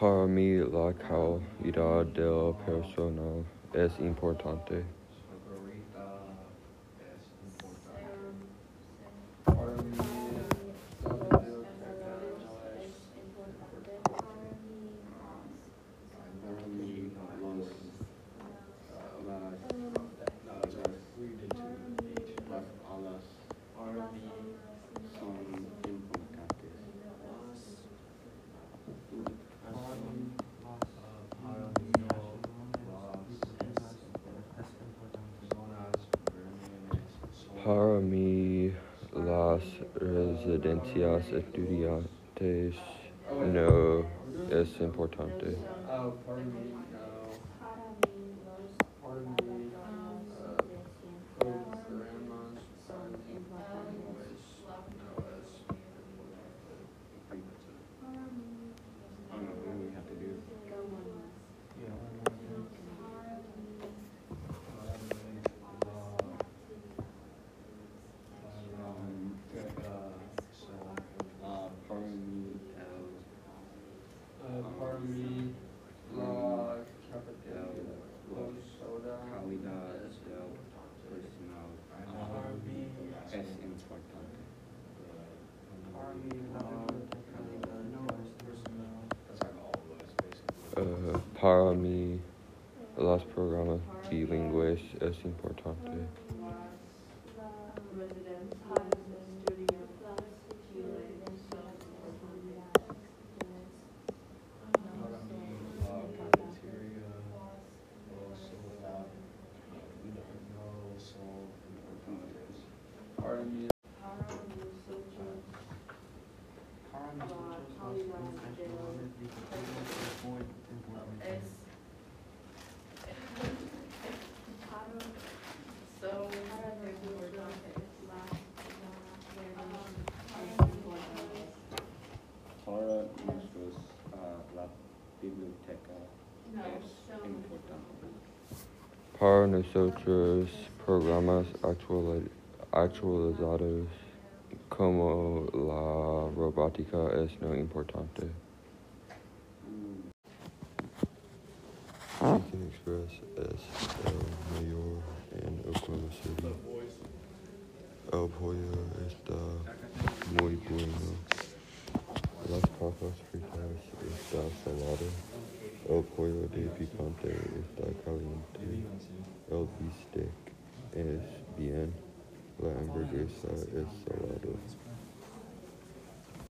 Para mí la calidad del personal es importante. Para mí las residencias estudiantes no es importante. Ah, Uh, para mí, no. Para mí, uh, programas son importantes, no es I don't know, what do we have to do? Um, uh, para mí, el, Uh, para mí, la cafetería, los soda, calidad del personal uh, es importante. para mí, la biblioteca no es personal. Uh, para mí los programas bilingües es importante. Para mí, la cafetería, los soda, no son importantes. Para mí, Para nosotros, uh, la biblioteca es importante. Para nosotros programas actuali- actualizados como la robótica es no importante. Ah. Chicken Express es el mayor en Oklahoma City. El pollo está muy bueno. Las papas fritas está salado. El pollo de picante está caliente. El bistec es bien. La hamburguesa uh, es salado.